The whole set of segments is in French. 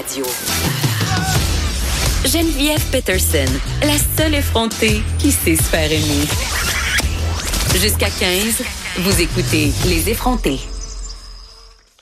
radio. Geneviève Peterson, la seule effrontée qui sait se faire aimer. Jusqu'à 15, vous écoutez Les effrontés.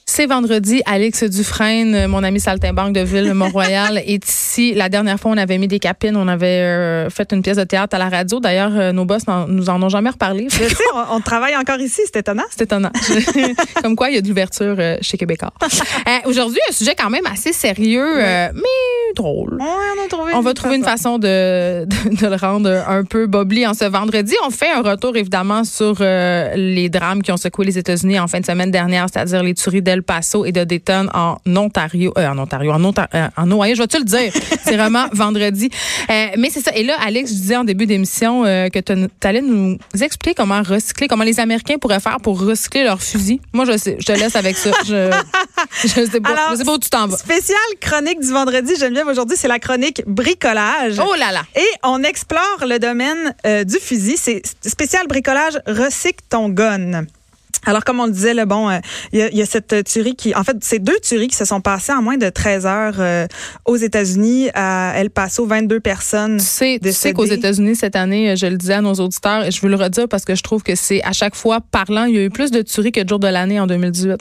C'est vendredi. Alex Dufresne, mon ami saltimbanque de Ville Mont-Royal, est ici. La dernière fois, on avait mis des capines. On avait euh, fait une pièce de théâtre à la radio. D'ailleurs, euh, nos boss nous en ont jamais reparlé. Je sais, on, on travaille encore ici, c'est étonnant. C'est étonnant. Comme quoi, il y a de l'ouverture euh, chez Québécois. Euh, Aujourd'hui, un sujet quand même assez sérieux, mais drôle. On a trouvé On va trouver une façon de, de, de le rendre un peu bobli en ce vendredi. On fait un retour évidemment sur les drames qui ont secoué les États-Unis en fin de semaine dernière, c'est-à-dire les tueries d'El Paso et de Dayton en Ontario, en Ontario, en, Onta- en Ohio, je vais te le dire? C'est vraiment vendredi. Euh, mais c'est ça. Et là, Alex, je disais en début d'émission euh, que tu allais nous expliquer comment recycler, comment les Américains pourraient faire pour recycler leurs fusils. Moi, je sais, je te laisse avec ça. Je, je sais pas, Alors, je sais pas où tu t'en vas. Spéciale chronique du vendredi, Geneviève, aujourd'hui, c'est la chronique bricolage. Oh là là. Et on explore le domaine euh, du fusil. C'est spécial bricolage, recycle ton gun. Alors, comme on le disait, le bon, euh, il y, y a cette euh, tuerie qui, en fait, c'est deux tueries qui se sont passées en moins de 13 heures euh, aux États-Unis, à El Paso, 22 personnes. Tu sais, tu sais qu'aux. États-Unis, cette année, je le disais à nos auditeurs, et je veux le redire parce que je trouve que c'est à chaque fois parlant, il y a eu plus de tueries que de jours de l'année en 2018.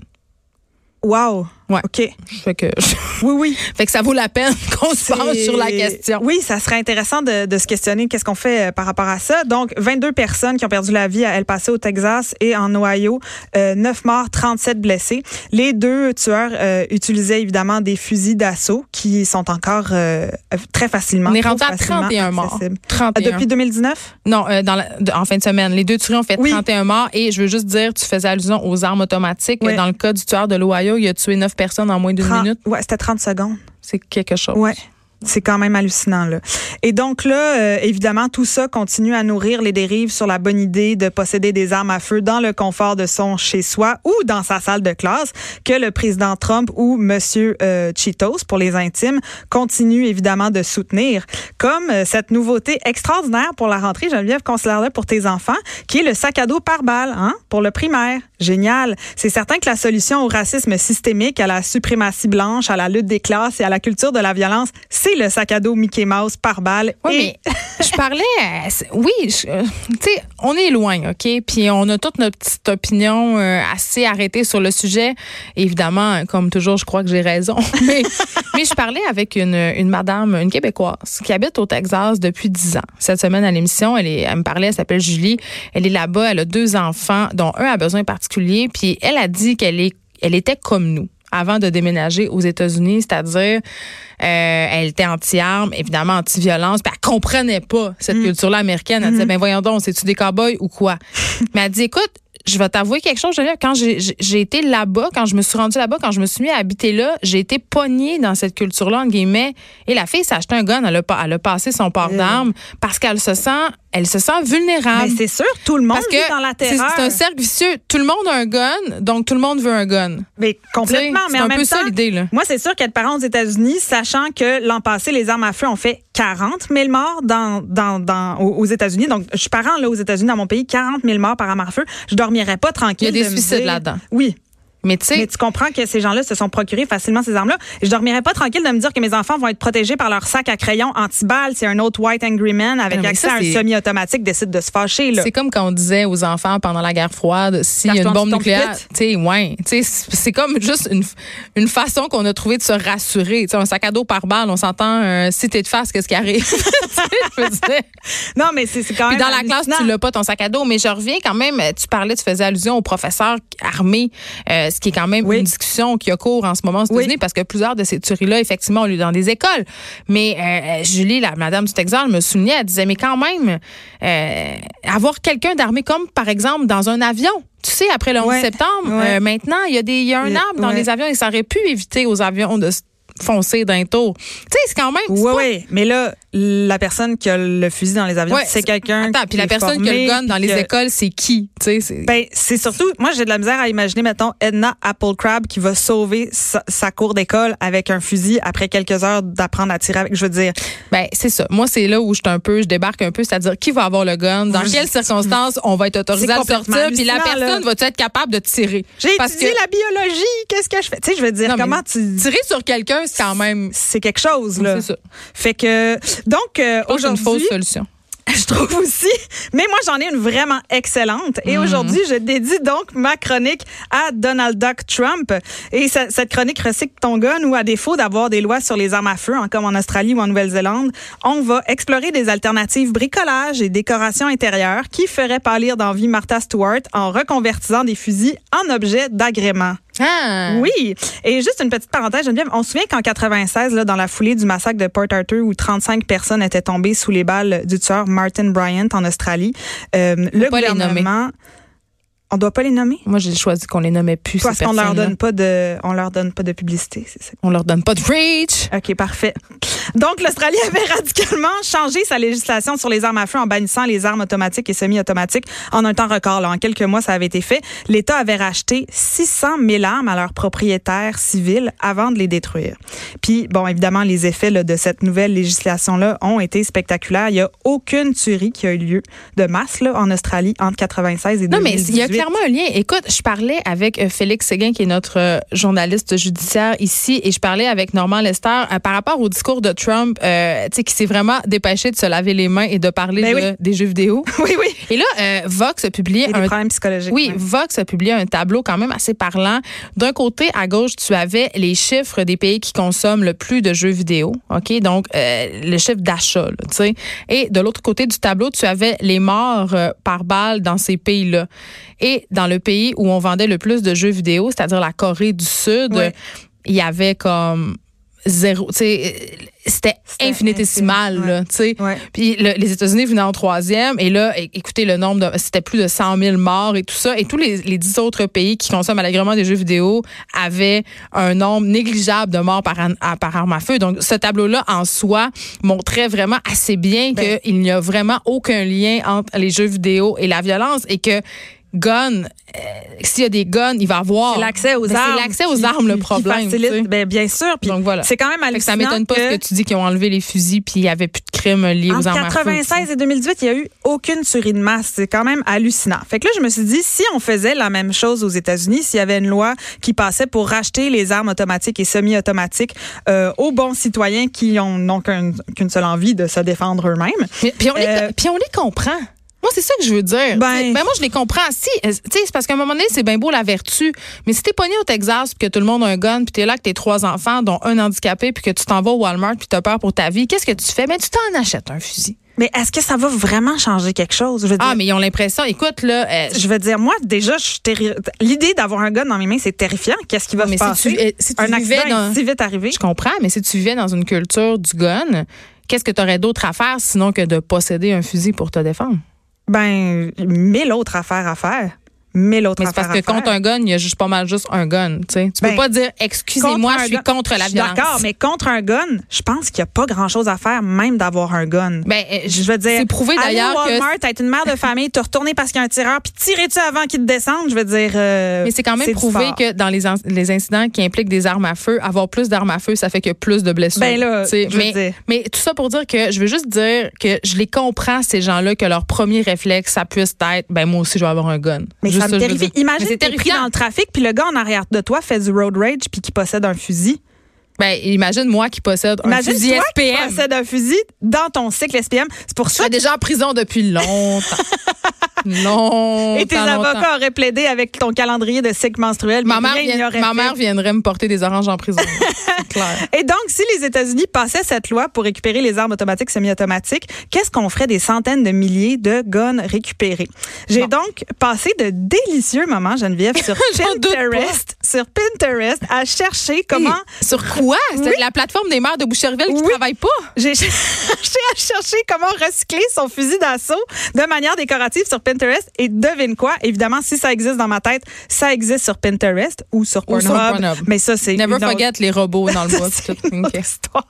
Wow. Ouais. OK. Fait que, Oui, oui. fait que ça vaut la peine qu'on se penche sur la question. Oui, ça serait intéressant de, de se questionner qu'est-ce qu'on fait euh, par rapport à ça. Donc, 22 personnes qui ont perdu la vie à El Paso, au Texas et en Ohio. Euh, 9 morts, 37 blessés. Les deux tueurs euh, utilisaient évidemment des fusils d'assaut qui sont encore euh, très facilement On est rendu à facilement 31 morts. accessibles. 31. Euh, Depuis 2019? Non, euh, dans la- en fin de semaine. Les deux tueries ont fait Oui. 31 morts. Et je veux juste dire, tu faisais allusion aux armes automatiques. Oui. Dans le cas du tueur de l'Ohio, il a tué 9 personnes en moins d'une 30 minute? Ouais, c'était 30 secondes. C'est quelque chose. Ouais. C'est quand même hallucinant là. Et donc là, euh, évidemment, tout ça continue à nourrir les dérives sur la bonne idée de posséder des armes à feu dans le confort de son chez-soi ou dans sa salle de classe que le président Trump ou Monsieur euh, Cheetos pour les intimes continue évidemment de soutenir, comme euh, cette nouveauté extraordinaire pour la rentrée, Geneviève, considère pour tes enfants, qui est le sac à dos par balle, hein, pour le primaire. Génial. C'est certain que la solution au racisme systémique, à la suprématie blanche, à la lutte des classes et à la culture de la violence, c'est le sac à dos Mickey Mouse par balle. Oui, Et- mais je parlais. oui, euh, tu sais, on est loin, OK? Puis on a toute notre petite opinion euh, assez arrêtée sur le sujet. Évidemment, comme toujours, je crois que j'ai raison. Mais, mais je parlais avec une, une madame, une Québécoise, qui habite au Texas depuis 10 ans. Cette semaine à l'émission, elle, est, elle me parlait, elle s'appelle Julie. Elle est là-bas, elle a deux enfants, dont un a besoin particulier. Puis elle a dit qu'elle est, elle était comme nous avant de déménager aux États-Unis, c'est-à-dire euh, elle était anti-armes, évidemment anti-violence, puis elle comprenait pas cette culture-là américaine. Elle disait ben voyons donc, c'est-tu des cowboys ou quoi? Mais elle dit écoute, je vais t'avouer quelque chose. Quand j'ai- été là-bas, quand je me suis rendue là-bas, quand je me suis mis à habiter là, j'ai été pognée dans cette culture-là, entre guillemets. Et la fille s'est acheté un gun, elle a, pas- elle a passé son port d'armes parce qu'elle se sent, elle se sent vulnérable. C'est sûr, tout le monde Parce que dans la c'est terreur. c'est un cercle vicieux. Tout le monde a un gun, donc tout le monde veut un gun. Mais complètement. Tu sais, mais c'est en un même peu temps, ça l'idée, là. Moi, c'est sûr qu'être parent aux États-Unis, sachant que l'an passé, les armes à feu ont fait 40 000 morts dans, dans, dans, aux États-Unis. Donc, je suis parent là, aux États-Unis, dans mon pays, 40 000 morts par arme à feu. Je dormirais pas tranquille. Il y a des de suicides là-dedans. Oui. Mais tu sais, Mais tu comprends que ces gens-là se sont procurés facilement ces armes-là. Je dormirais pas tranquille de me dire que mes enfants vont être protégés par leur sac à crayon anti-balles si un autre White Angry Man avec Non, mais accès ça, à un c'est- semi-automatique décide de se fâcher. C'est comme quand on disait aux enfants pendant la guerre froide, s'il y a une bombe nucléaire, ouais, c'est c'est comme juste une, une façon qu'on a trouvé de se rassurer. Tu sais, un sac à dos par balle, on s'entend, euh, si t'es de face, qu'est-ce qui arrive? Tu sais, je veux dire. Non, mais c'est c'est quand Puis même dans la classe, tu l'as pas ton sac à dos. Mais je reviens quand même, tu parlais, tu faisais allusion aux professeurs armés, euh, ce qui est quand même Oui. une discussion qui a cours en ce moment aux États-Unis Oui. parce que plusieurs de ces tueries-là, effectivement, ont lieu dans des écoles. Mais euh, Julie, la madame du Texas, me soulignait, elle disait, mais quand même, euh, avoir quelqu'un d'armé comme, par exemple, dans un avion. Tu sais, après le 11 Ouais. septembre, Ouais. euh, maintenant, il y a des, il y a un arbre dans ouais. les avions et ça aurait pu éviter aux avions de foncer d'un tour. Tu sais, c'est quand même. Oui, oui. Mais là, la personne qui a le fusil dans les avions, Ouais, c'est quelqu'un. Attends, puis la personne qui a le gun dans les écoles, c'est qui? Tu sais, c'est- Ben, c'est surtout, moi, j'ai de la misère à imaginer, mettons, Edna Applecrab qui va sauver sa, sa cour d'école avec un fusil après quelques heures d'apprendre à tirer avec. Je veux dire, Ben, c'est ça. Moi, c'est là où je suis un peu, je débarque un peu, c'est-à-dire qui va avoir le gun, dans quelles circonstances on va être autorisé à sortir, puis la personne là. va être capable de tirer? j'ai étudié que la biologie, qu'est-ce que je fais? Tu sais, je veux dire, Non, comment tu. tirer sur Quelqu'un, c'est quand même. C'est quelque chose, là. C'est ça. Fait que, donc, euh, C'est une aujourd'hui. fausse solution. Je trouve aussi. Mais moi, j'en ai une vraiment excellente. Et aujourd'hui, je dédie donc ma chronique à Donald Duck Trump. Et ce- cette chronique recycle ton gun ou à défaut d'avoir des lois sur les armes à feu, hein, comme en Australie ou en Nouvelle-Zélande, on va explorer des alternatives bricolage et décoration intérieure qui feraient pâlir d'envie Martha Stewart en reconvertissant des fusils en objets d'agrément. Ah. Oui. Et juste une petite parenthèse, Geneviève, on se souvient qu'en 96, là, dans la foulée du massacre de Port Arthur, où 35 personnes étaient tombées sous les balles du tueur Martin Bryant en Australie, euh, le pas gouvernement... On doit pas les nommer? Moi, j'ai choisi qu'on les nommait plus. Parce qu'on leur donne pas de, on leur donne pas de publicité, c'est ça. On leur donne pas de reach. OK, parfait. Donc, l'Australie avait radicalement changé sa législation sur les armes à feu en bannissant les armes automatiques et semi-automatiques en un temps record. Là. En quelques mois, ça avait été fait. L'État avait racheté 600 000 armes à leurs propriétaires civils avant de les détruire. Puis, bon, évidemment, les effets là, de cette nouvelle législation-là ont été spectaculaires. Il n'y a aucune tuerie qui a eu lieu de masse là, en Australie entre 96 et Non, mais 2018. il y a clairement un lien. Écoute, je parlais avec euh, Félix Séguin, qui est notre euh, journaliste judiciaire ici, et je parlais avec Normand Lester euh, par rapport au discours de Trump, euh, tu sais, qui s'est vraiment dépêché de se laver les mains et de parler Ben de- oui. des jeux vidéo. Oui, oui. Et là, euh, Vox a publié Et des un problèmes psychologiques. oui. Vox a publié un tableau quand même assez parlant. D'un côté, à gauche, tu avais les chiffres des pays qui consomment le plus de jeux vidéo, ok, donc euh, le chiffre d'achat, tu sais. Et de l'autre côté du tableau, tu avais les morts par balle dans ces pays-là. Et dans le pays où on vendait le plus de jeux vidéo, c'est-à-dire la Corée du Sud, il y avait comme zéro, tu sais, c'était infinitésimal, là, tu sais. Ouais. Puis le- les États-Unis venaient en troisième. Et là, écoutez, le nombre de. C'était plus de 100 000 morts et tout ça. Et tous les, les 10 autres pays qui consomment allègrement des jeux vidéo avaient un nombre négligeable de morts par, an- à- par arme à feu. Donc, ce tableau-là, en soi, montrait vraiment assez bien Ben. qu'il n'y a vraiment aucun lien entre les jeux vidéo et la violence et que gun, euh, s'il y a des guns, il va avoir. C'est l'accès aux Ben, armes. C'est l'accès aux qui- armes le qui problème. facilite. tu sais. Ben, bien sûr. Puis Donc voilà. C'est quand même que ça hallucinant. m'étonne pas ce que tu dis qu'ils ont enlevé les fusils puis il n'y avait plus de crimes liés aux armes sais. 96 et 2018, il n'y a eu aucune tuerie de masse. C'est quand même hallucinant. Fait que là, je me suis dit, si on faisait la même chose aux États-Unis, s'il y avait une loi qui passait pour racheter les armes automatiques et semi-automatiques euh, aux bons citoyens qui ont n'ont qu'un- qu'une seule envie de se défendre eux-mêmes. Puis, on les, Euh, puis on les comprend. Moi, c'est ça que je veux dire. Ben- sais, moi, je les comprends. Si, euh, tu sais, c'est parce qu'à un moment donné, c'est bien beau la vertu. Mais si t'es pogné au Texas, puis que tout le monde a un gun, puis t'es là avec tes trois enfants, dont un handicapé, puis que tu t'en vas au Walmart, puis t'as peur pour ta vie, qu'est-ce que tu fais? Ben, tu t'en achètes un fusil. Mais est-ce que ça va vraiment changer quelque chose? Je veux dire, Ah, mais ils ont l'impression, écoute, là, euh, je veux dire, moi, déjà, je suis terri- L'idée d'avoir un gun dans mes mains, c'est terrifiant. Qu'est-ce qui va Mais se si passer? tu- si tu un accident dans- est si vite arrivé. je comprends, mais si tu vivais dans une culture du gun, qu'est-ce que tu aurais d'autre à faire sinon que de posséder un fusil pour te défendre? Ben, mille autres affaires à faire. Mille autres Mais c'est parce que contre un gun, il y a juste pas mal juste un gun. Tu. Tu Ben, peux pas dire excusez-moi, je suis contre la violence. D'accord, mais contre un gun, je pense qu'il n'y a pas grand-chose à faire, même d'avoir un gun. Ben, euh, je veux dire, c'est prouvé d'ailleurs au que Walmart, être une mère de famille, te retourner parce qu'il y a un tireur, puis tirer-tu avant qu'il te descende, je veux dire. euh, Mais c'est quand même prouvé que dans les, les incidents qui impliquent des armes à feu, avoir plus d'armes à feu, ça fait que plus de blessures. Ben là, je mais, dire. mais tout ça pour dire que je veux juste dire que je les comprends, ces gens-là, que leur premier réflexe, ça puisse être, ben moi aussi, je vais avoir un gun. Mais Juste ça me terrifie. Imagine c'est t'es pris dans le trafic, puis le gars en arrière de toi fait du road rage, puis qui possède un fusil. Ben, imagine moi qui possède un Imagine fusil toi qui SPM. possède un fusil dans ton cycle SPM. C'est pour ça suis déjà en prison depuis longtemps. longtemps. Et tes longtemps. avocats auraient plaidé avec ton calendrier de cycle menstruel. Ma mère, vient- ma mère viendrait me porter des oranges en prison. Clair. Et donc, si les États-Unis passaient cette loi pour récupérer les armes automatiques semi-automatiques, qu'est-ce qu'on ferait des centaines de milliers de guns récupérés? J'ai Bon. donc passé de délicieux moments, Geneviève, sur. Pinterest, sur Pinterest, à chercher comment... Sur quoi? C'est Oui. la plateforme des maires de Boucherville qui Oui. travaille pas? J'ai cherché à chercher comment recycler son fusil d'assaut de manière décorative sur Pinterest. Et devine quoi? Évidemment, si ça existe dans ma tête, ça existe sur Pinterest ou sur Ou sur Pornhub. Mais ça, c'est Never une autre- forget les robots dans le bois. C'est puis tout. une histoire.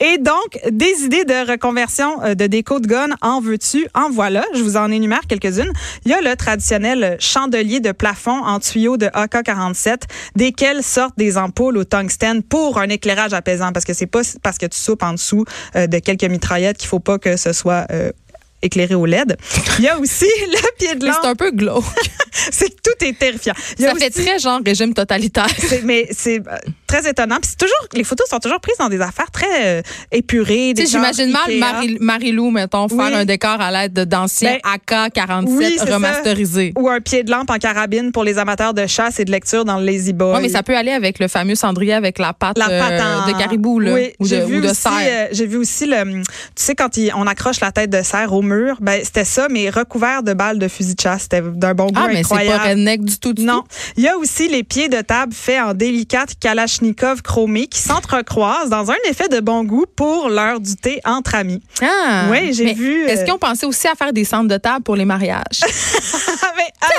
Et donc, des idées de reconversion euh, de déco de gun, en veux-tu? En voilà. Je vous en énumère quelques-unes. Il y a le traditionnel chandelier de plafond en tuyau de AK-47, desquels sortent des ampoules au tungstène pour un éclairage apaisant, parce que c'est pas parce que tu soupes en dessous euh, de quelques mitraillettes qu'il faut pas que ce soit euh, éclairé au LED. Il y a aussi le pied de c'est un peu glauque. C'est que tout est terrifiant. Il y a Ça fait très genre régime totalitaire. mais c'est euh, très étonnant. Puis c'est toujours, les photos sont toujours prises dans des affaires très euh, épurées. Tu sais, j'imagine mal Marie, Marie-Lou, mettons, faire un décor à l'aide d'anciens ben, AK-47 remasterisés. Ou un pied de lampe en carabine pour les amateurs de chasse et de lecture dans le Lazy Boy. Oui, mais ça peut aller avec le fameux cendrier avec la pâte euh, de caribou, là, oui, ou, de, vu de aussi, euh, J'ai vu aussi, le, tu sais, quand on accroche la tête de cerf au mur, ben, c'était ça, mais recouvert de balles de fusil de chasse. C'était d'un bon goût ah, mais c'est pas redneck du tout, du non. Il y a aussi les pieds de table faits en délicate kalachnikov chromé qui s'entrecroisent dans un effet de bon goût pour l'heure du thé entre amis. Ah! Oui, j'ai vu. Est-ce euh, qu'ils ont pensé aussi à faire des centres de table pour les mariages?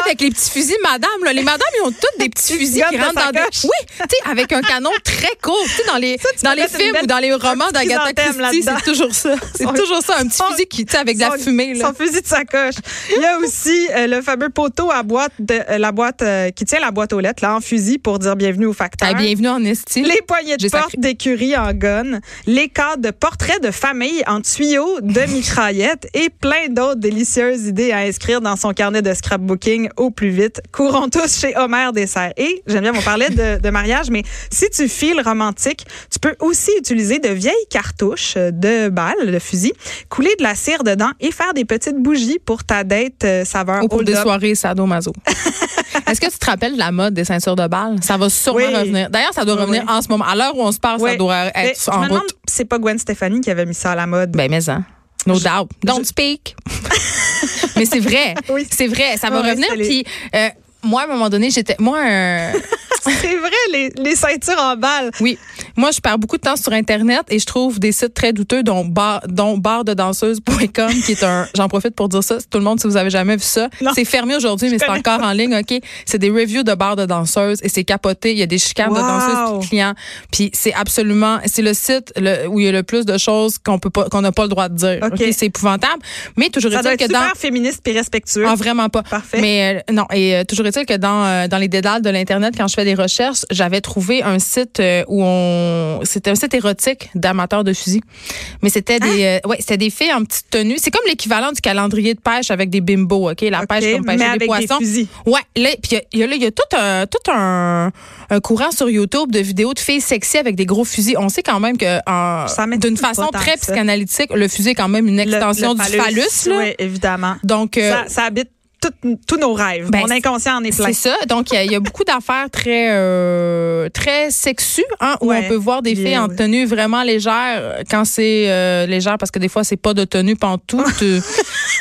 avec les petits fusils, madame, là, les madames, ils ont toutes des petits fusils qui rentrent dans des. Oui, tu avec un canon très court. Tu sais, dans les, dans les films ou dans les romans d'Agatha Christie, c'est toujours ça. C'est toujours ça, un petit fusil qui, tu avec de la fumée. Là. Son fusil de sacoche. Il y a aussi euh, le fameux poteau à boîte, de, euh, la boîte euh, qui tient la boîte aux lettres, là, en fusil pour dire bienvenue au facteur. Ah, bienvenue en Les poignées de porte d'écurie en gonne, les cadres de portraits de famille en tuyaux de mitraillettes et plein d'autres délicieuses idées à inscrire dans son carnet de scrapbooking au plus vite. Courons tous chez Homer Dessert. Et j'aime bien, on parlait de, de mariage, mais si tu files romantique, tu peux aussi utiliser de vieilles cartouches de balles, de fusil, couler de la cire dedans et faire des petites bougies pour ta date euh, saveur. Ou pour des soirées sadomaso. Est-ce que tu te rappelles de la mode des ceintures de balles? Ça va sûrement revenir. D'ailleurs, ça doit revenir en ce moment. À l'heure où on se parle, ça doit être en route. C'est pas Gwen Stefani qui avait mis ça à la mode? Ben, mais hein. No doubt. Don't speak. mais c'est vrai. Oui. C'est vrai. Ça va revenir. Puis, euh, moi, à un moment donné, j'étais. Moi, c'est vrai, les, les, ceintures en balles. Oui. Moi, je perds beaucoup de temps sur Internet et je trouve des sites très douteux, dont, bar, dont bardedanseuse.com, qui est un. J'en profite pour dire ça. Tout le monde, si vous avez jamais vu ça. C'est fermé aujourd'hui, mais c'est encore en ligne, OK? C'est des reviews de bars de danseuses et c'est capoté. Il y a des chicanes de danseuses qui clients. Puis c'est absolument. C'est le site le, où il y a le plus de choses qu'on peut pas, qu'on n'a pas le droit de dire. OK? C'est épouvantable. Mais toujours est-il que super féministe et respectueux. Ah, vraiment pas. Parfait. Mais euh, non. Et euh, toujours est-il que dans, euh, dans les dédales de l'Internet, quand je fais des recherches, j'avais trouvé un site où on c'était un site érotique d'amateurs de fusils. Mais c'était des ah! euh, ouais, c'était des filles en petite tenue, c'est comme l'équivalent du calendrier de pêche avec des bimbos, OK, la pêche comme pêcher des poissons. Ouais, là puis il y, a, y a tout un tout un, un, courant sur YouTube de vidéos de filles sexy avec des gros fusils. On sait quand même que d'une façon très psychanalytique, le fusil est quand même une extension du phallus là. Oui, évidemment. Donc euh, ça, ça habite tous nos rêves. Ben, Mon inconscient en est plein. C'est ça. Donc, il y, a beaucoup d'affaires très, euh, très sexues, hein, où on peut voir des filles en tenue vraiment légère, quand c'est euh, légère, parce que des fois, c'est pas de tenue pantoute,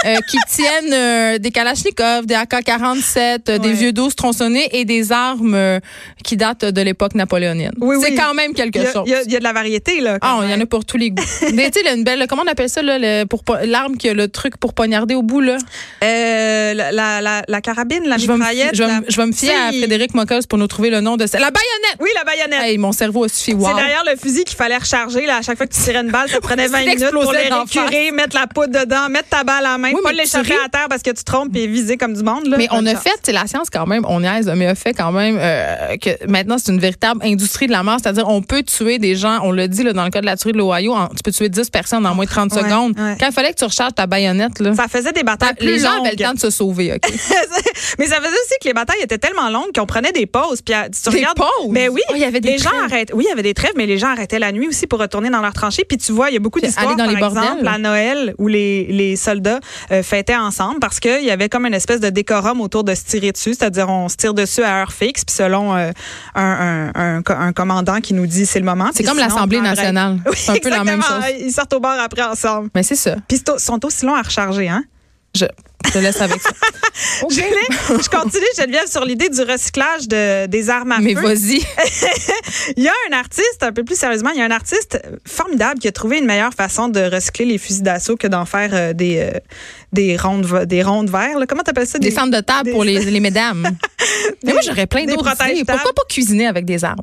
euh, euh, qui tiennent euh, des Kalachnikov, des AK-47, des vieux 12 tronçonnés et des armes qui datent de l'époque napoléonienne. Oui, c'est quand même quelque chose. Il y, a de la variété, là. Ah, il y en a pour tous les goûts. Mais tu sais, une belle, comment on appelle ça, là, pour l'arme qui a le truc pour poignarder au bout, là? Euh, la, la, la, carabine, la mitraillette. Je vais, me fier à Frédéric Mocos pour nous trouver le nom de ça. La baïonnette! Oui, la baïonnette. Hey, mon cerveau a suffi. Wow. C'est derrière le fusil qu'il fallait recharger. Là, à chaque fois que tu tirais une balle, ça prenait 20 minutes pour les récurer, mettre la poudre dedans, mettre ta balle à la main, oui, pas l'échapper à terre parce que tu trompes et viser comme du monde. Là, mais on a fait, c'est la science quand même, on aise, mais a fait quand même euh, que maintenant c'est une véritable industrie de la mort. C'est-à-dire, on peut tuer des gens, on l'a dit là, dans le cas de la tuerie de l'Ohio, tu peux tuer 10 personnes en moins de 30 secondes. Quand il fallait que tu recharges ta baïonnette, là, ça faisait des batailles plus Les gens avaient le temps de se sauver. OK? mais ça faisait aussi que les batailles étaient tellement longues qu'on prenait des pauses. Puis, tu des pauses? Mais oui, oh, il y avait des les gens arrêtent. Oui, il y avait des trêves, mais les gens arrêtaient la nuit aussi pour retourner dans leur tranchée. Puis tu vois, il y a beaucoup d'histoires, par les exemple, à Noël, où les, les soldats euh, fêtaient ensemble parce qu'il y avait comme une espèce de décorum autour de se tirer dessus. C'est-à-dire, on se tire dessus à heure fixe, puis selon euh, un, un, un, commandant qui nous dit c'est le moment. C'est comme l'Assemblée nationale. c'est un peu la même chose. Ils sortent au bar après ensemble. Mais c'est ça. Puis ils sont aussi longs à recharger, hein? Je, te laisse avec ça. je, continue, Geneviève, sur l'idée du recyclage de, des armes à feu. Mais vas-y. il y a un artiste, un peu plus sérieusement, il y a un artiste formidable qui a trouvé une meilleure façon de recycler les fusils d'assaut que d'en faire euh, des, euh, des rondes des rondes verts. Comment t'appelles ça? Des, centres de table pour les, les mesdames. Mais moi, j'aurais plein d'autres idées. Pourquoi pas cuisiner avec des armes?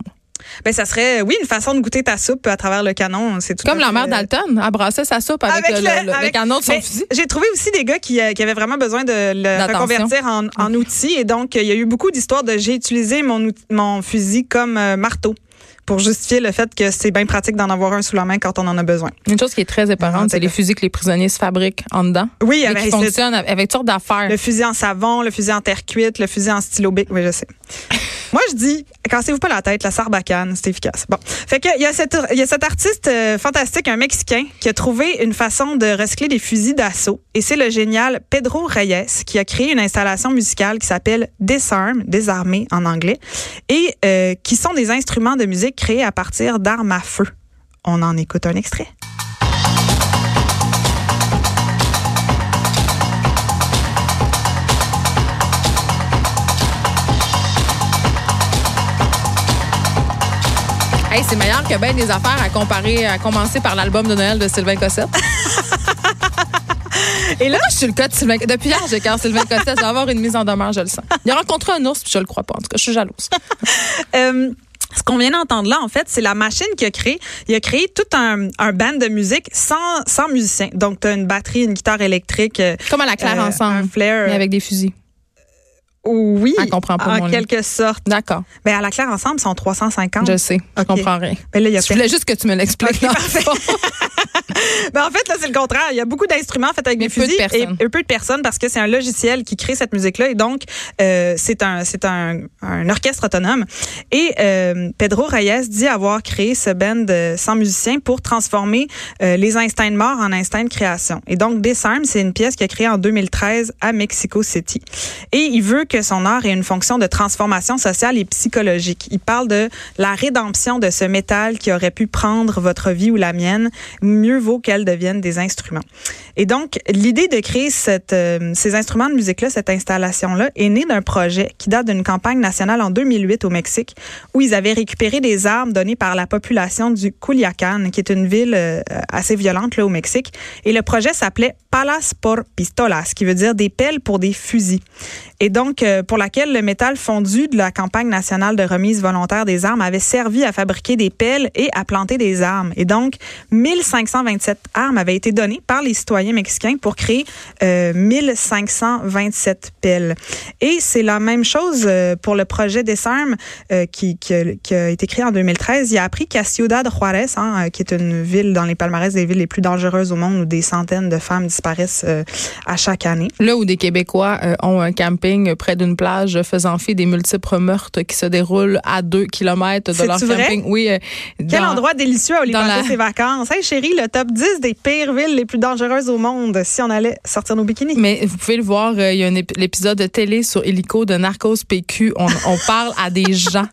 Ben ça serait oui une façon de goûter ta soupe à travers le canon, c'est tout Comme la mère Dalton, elle brassait sa soupe avec, le, canon de son fusil. J'ai trouvé aussi des gars qui, euh, qui avaient vraiment besoin de le reconvertir en, en outil et donc il y a eu beaucoup d'histoires de j'ai utilisé mon mon fusil comme euh, marteau pour justifier le fait que c'est bien pratique d'en avoir un sous la main quand on en a besoin. Une chose qui est très éparante, c'est les fusils que les prisonniers se fabriquent en dedans. Oui, avec, qui fonctionnent avec toutes sortes d'affaires. Le fusil en savon, le fusil en terre cuite, le fusil en stylo bic, oui, je sais. Moi, je dis, cassez-vous pas la tête, la sarbacane, c'est efficace. Bon. Fait que, il y a cet artiste euh, fantastique, un Mexicain, qui a trouvé une façon de recycler des fusils d'assaut. Et c'est le génial Pedro Reyes qui a créé une installation musicale qui s'appelle Disarm, désarmé en anglais, et euh, qui sont des instruments de musique créés à partir d'armes à feu. On en écoute un extrait. Hey, c'est meilleur que bien des affaires à comparer, à commencer par l'album de Noël de Sylvain Cossette. Et là, je suis le cas de Sylvain. Depuis hier, j'ai Sylvain Cossette. Je vais avoir une mise en demeure, je le sens. Il a rencontré un ours, puis je le crois pas. En tout cas, je suis jalouse. Euh, ce qu'on vient d'entendre là, en fait, c'est la machine qui a créé. Il a créé tout un, un band de musique sans, sans musiciens. Donc, tu as une batterie, une guitare électrique. euh, Comme à la claire euh, ensemble. Un flair. Mais avec des fusils. Oui. Elle comprend pas, En mon quelque sorte. D'accord. Mais à la claire ensemble, sont 350. Je sais. Je comprends rien. Mais là, il y a Je voulais juste que tu me l'expliques. Ok, dans le parfait. fond. Ben, en fait, là, c'est le contraire. Il y a beaucoup d'instruments faits avec Mais des peu de fusils personnes. et, et peu de personnes parce que c'est un logiciel qui crée cette musique-là et donc euh, c'est un c'est un, un orchestre autonome. Et euh, Pedro Reyes dit avoir créé ce band euh, sans musiciens pour transformer euh, les instincts de mort en instincts de création. Et donc Disarm, c'est une pièce qu'il a créée en 2013 à Mexico City. Et il veut que son art ait une fonction de transformation sociale et psychologique. Il parle de la rédemption de ce métal qui aurait pu prendre votre vie ou la mienne. Mieux vaut qu'elle devienne des instruments. Et donc, l'idée de créer euh, ces instruments de musique-là, cette installation-là, est née d'un projet qui date d'une campagne nationale en 2008 au Mexique, où ils avaient récupéré des armes données par la population du Culiacán, qui est une ville euh, assez violente là, au Mexique. Et le projet s'appelait Palas por Pistolas, qui veut dire des pelles pour des fusils. Et donc, euh, pour laquelle le métal fondu de la campagne nationale de remise volontaire des armes avait servi à fabriquer des pelles et à planter des armes. Et donc, 1527 armes avaient été données par les citoyens mexicains pour créer euh, 1527 pelles. Et c'est la même chose euh, pour le projet Desarmes euh, qui, qui, a- qui a été créé en 2013. Il a appris qu'à Ciudad Juárez, hein, euh, qui est une ville dans les palmarès des villes les plus dangereuses au monde où des centaines de femmes disparaissent euh, à chaque année. Là où des Québécois ont un camping près d'une plage faisant fi des multiples meurtres qui se déroulent à deux kilomètres de leur camping. Oui. euh, Quel dans- endroit délicieux à dans la- ses vacances. Hey chérie, le top 10 des pires villes les plus dangereuses au monde si on allait sortir nos bikinis. Mais vous pouvez le voir, euh, il y a un ép- l'épisode de télé sur Hélico de Narcos PQ. On, on parle à des gens.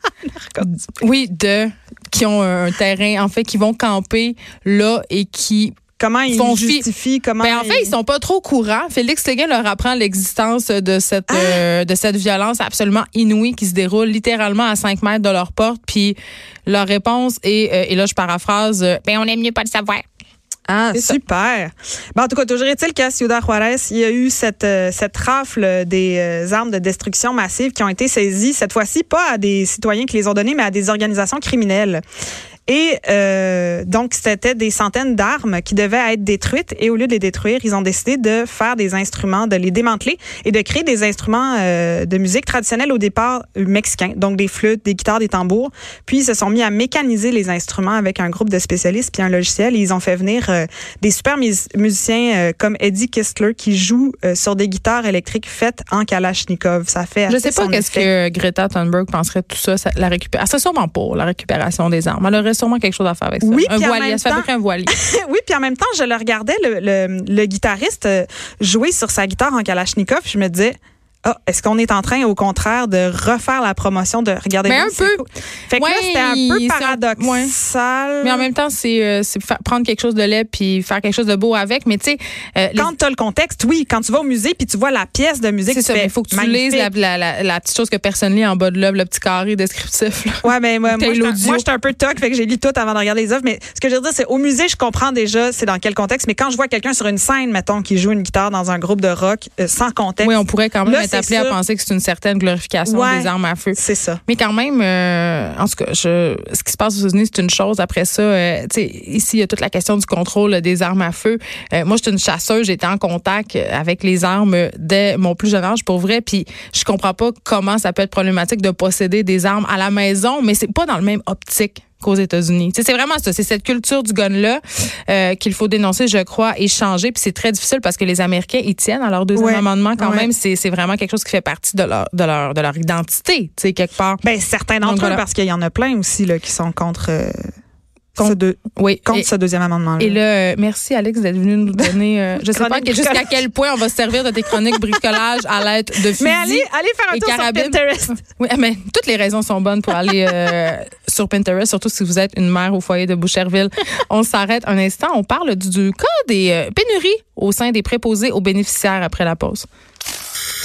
oui, de qui ont un terrain, en fait, qui vont camper là et qui Comment ils font justifient, comment Ben, en fait, ils sont pas trop courants. Félix Séguin leur apprend l'existence de cette euh, de cette violence absolument inouïe qui se déroule littéralement à 5 mètres de leur porte. Puis leur réponse est, euh, et là je paraphrase, euh, ben on aime mieux pas le savoir. Ah, super. Ben, en tout cas, toujours est-il qu'à Ciudad Juárez, il y a eu cette, euh, cette rafle des euh, armes de destruction massive qui ont été saisies, cette fois-ci, pas à des citoyens qui les ont données, mais à des organisations criminelles. Et euh, donc, c'était des centaines d'armes qui devaient être détruites. Et au lieu de les détruire, ils ont décidé de faire des instruments, de les démanteler et de créer des instruments euh, de musique traditionnels au départ euh, mexicains. Donc, des flûtes, des guitares, des tambours. Puis, ils se sont mis à mécaniser les instruments avec un groupe de spécialistes puis un logiciel. Et ils ont fait venir euh, des super mus- musiciens euh, comme Eddie Kistler qui joue euh, sur des guitares électriques faites en Kalachnikov. Ça fait Je sais pas qu'est-ce que Greta Thunberg penserait de tout ça, ça la récupération. C'est sûrement pour la récupération des armes. Sûrement quelque chose à faire avec ça. Oui, un voilier, fabrique temps- un voilier. oui, puis en même temps, je le regardais, le, le, le guitariste euh, jouer sur sa guitare en Kalachnikov. Je me disais, ah, est-ce qu'on est en train, au contraire, de refaire la promotion de regarder Mais un peu. cool. Fait que là, c'était un peu un- paradoxal. Mais en même temps, c'est euh, prendre quelque chose de laid puis faire quelque chose de beau avec. Mais tu sais, euh, les- Quand tu as le contexte, oui, quand tu vas au musée puis tu vois la pièce de musique, c'est il faut que tu magnifique. lises la, la, la, la petite chose que personne lit en bas de l'œuvre, le petit carré descriptif. là. Ouais, mais moi, moi, moi, j'étais un peu toc, fait que j'ai lu tout avant de regarder les œuvres. Mais ce que je veux dire, c'est au musée, je comprends déjà c'est dans quel contexte. Mais quand je vois quelqu'un sur une scène, mettons, qui joue une guitare dans un groupe de rock euh, sans contexte, Oui, on pourrait quand même Là, appelé à penser que c'est une certaine glorification Ouais. des armes à feu. c'est ça. Mais quand même, euh, en tout cas, je, ce qui se passe aux États-Unis, c'est une chose. Après ça, euh, tu sais, ici, il y a toute la question du contrôle des armes à feu. Euh, moi, j'étais une chasseuse, j'étais en contact avec les armes dès mon plus jeune âge, pour vrai. Puis, je comprends pas comment ça peut être problématique de posséder des armes à la maison, mais c'est pas dans le même optique qu'aux États-Unis. C'est vraiment ça. C'est cette culture du gun-là euh, qu'il faut dénoncer, je crois, et changer. Puis c'est très difficile parce que les Américains y tiennent à leur deuxième amendement quand même. C'est vraiment quelque chose qui fait partie de leur, de leur, de leur identité, tu sais, quelque part. Ben, certains d'entre eux, parce qu'il y en a plein aussi là, qui sont contre... Euh, contre, ce, oui. contre ce deuxième amendement. -là. Et là, euh, merci Alex d'être venu nous donner. Euh, je sais pas jusqu'à quel point on va se servir de tes chroniques bricolage à l'aide de fusils. Mais allez, allez faire un tour sur Pinterest. Oui, mais toutes les raisons sont bonnes pour aller euh, sur Pinterest, surtout si vous êtes une mère au foyer de Boucherville. on s'arrête un instant. On parle du, du cas des pénuries au sein des préposés aux bénéficiaires après la pause.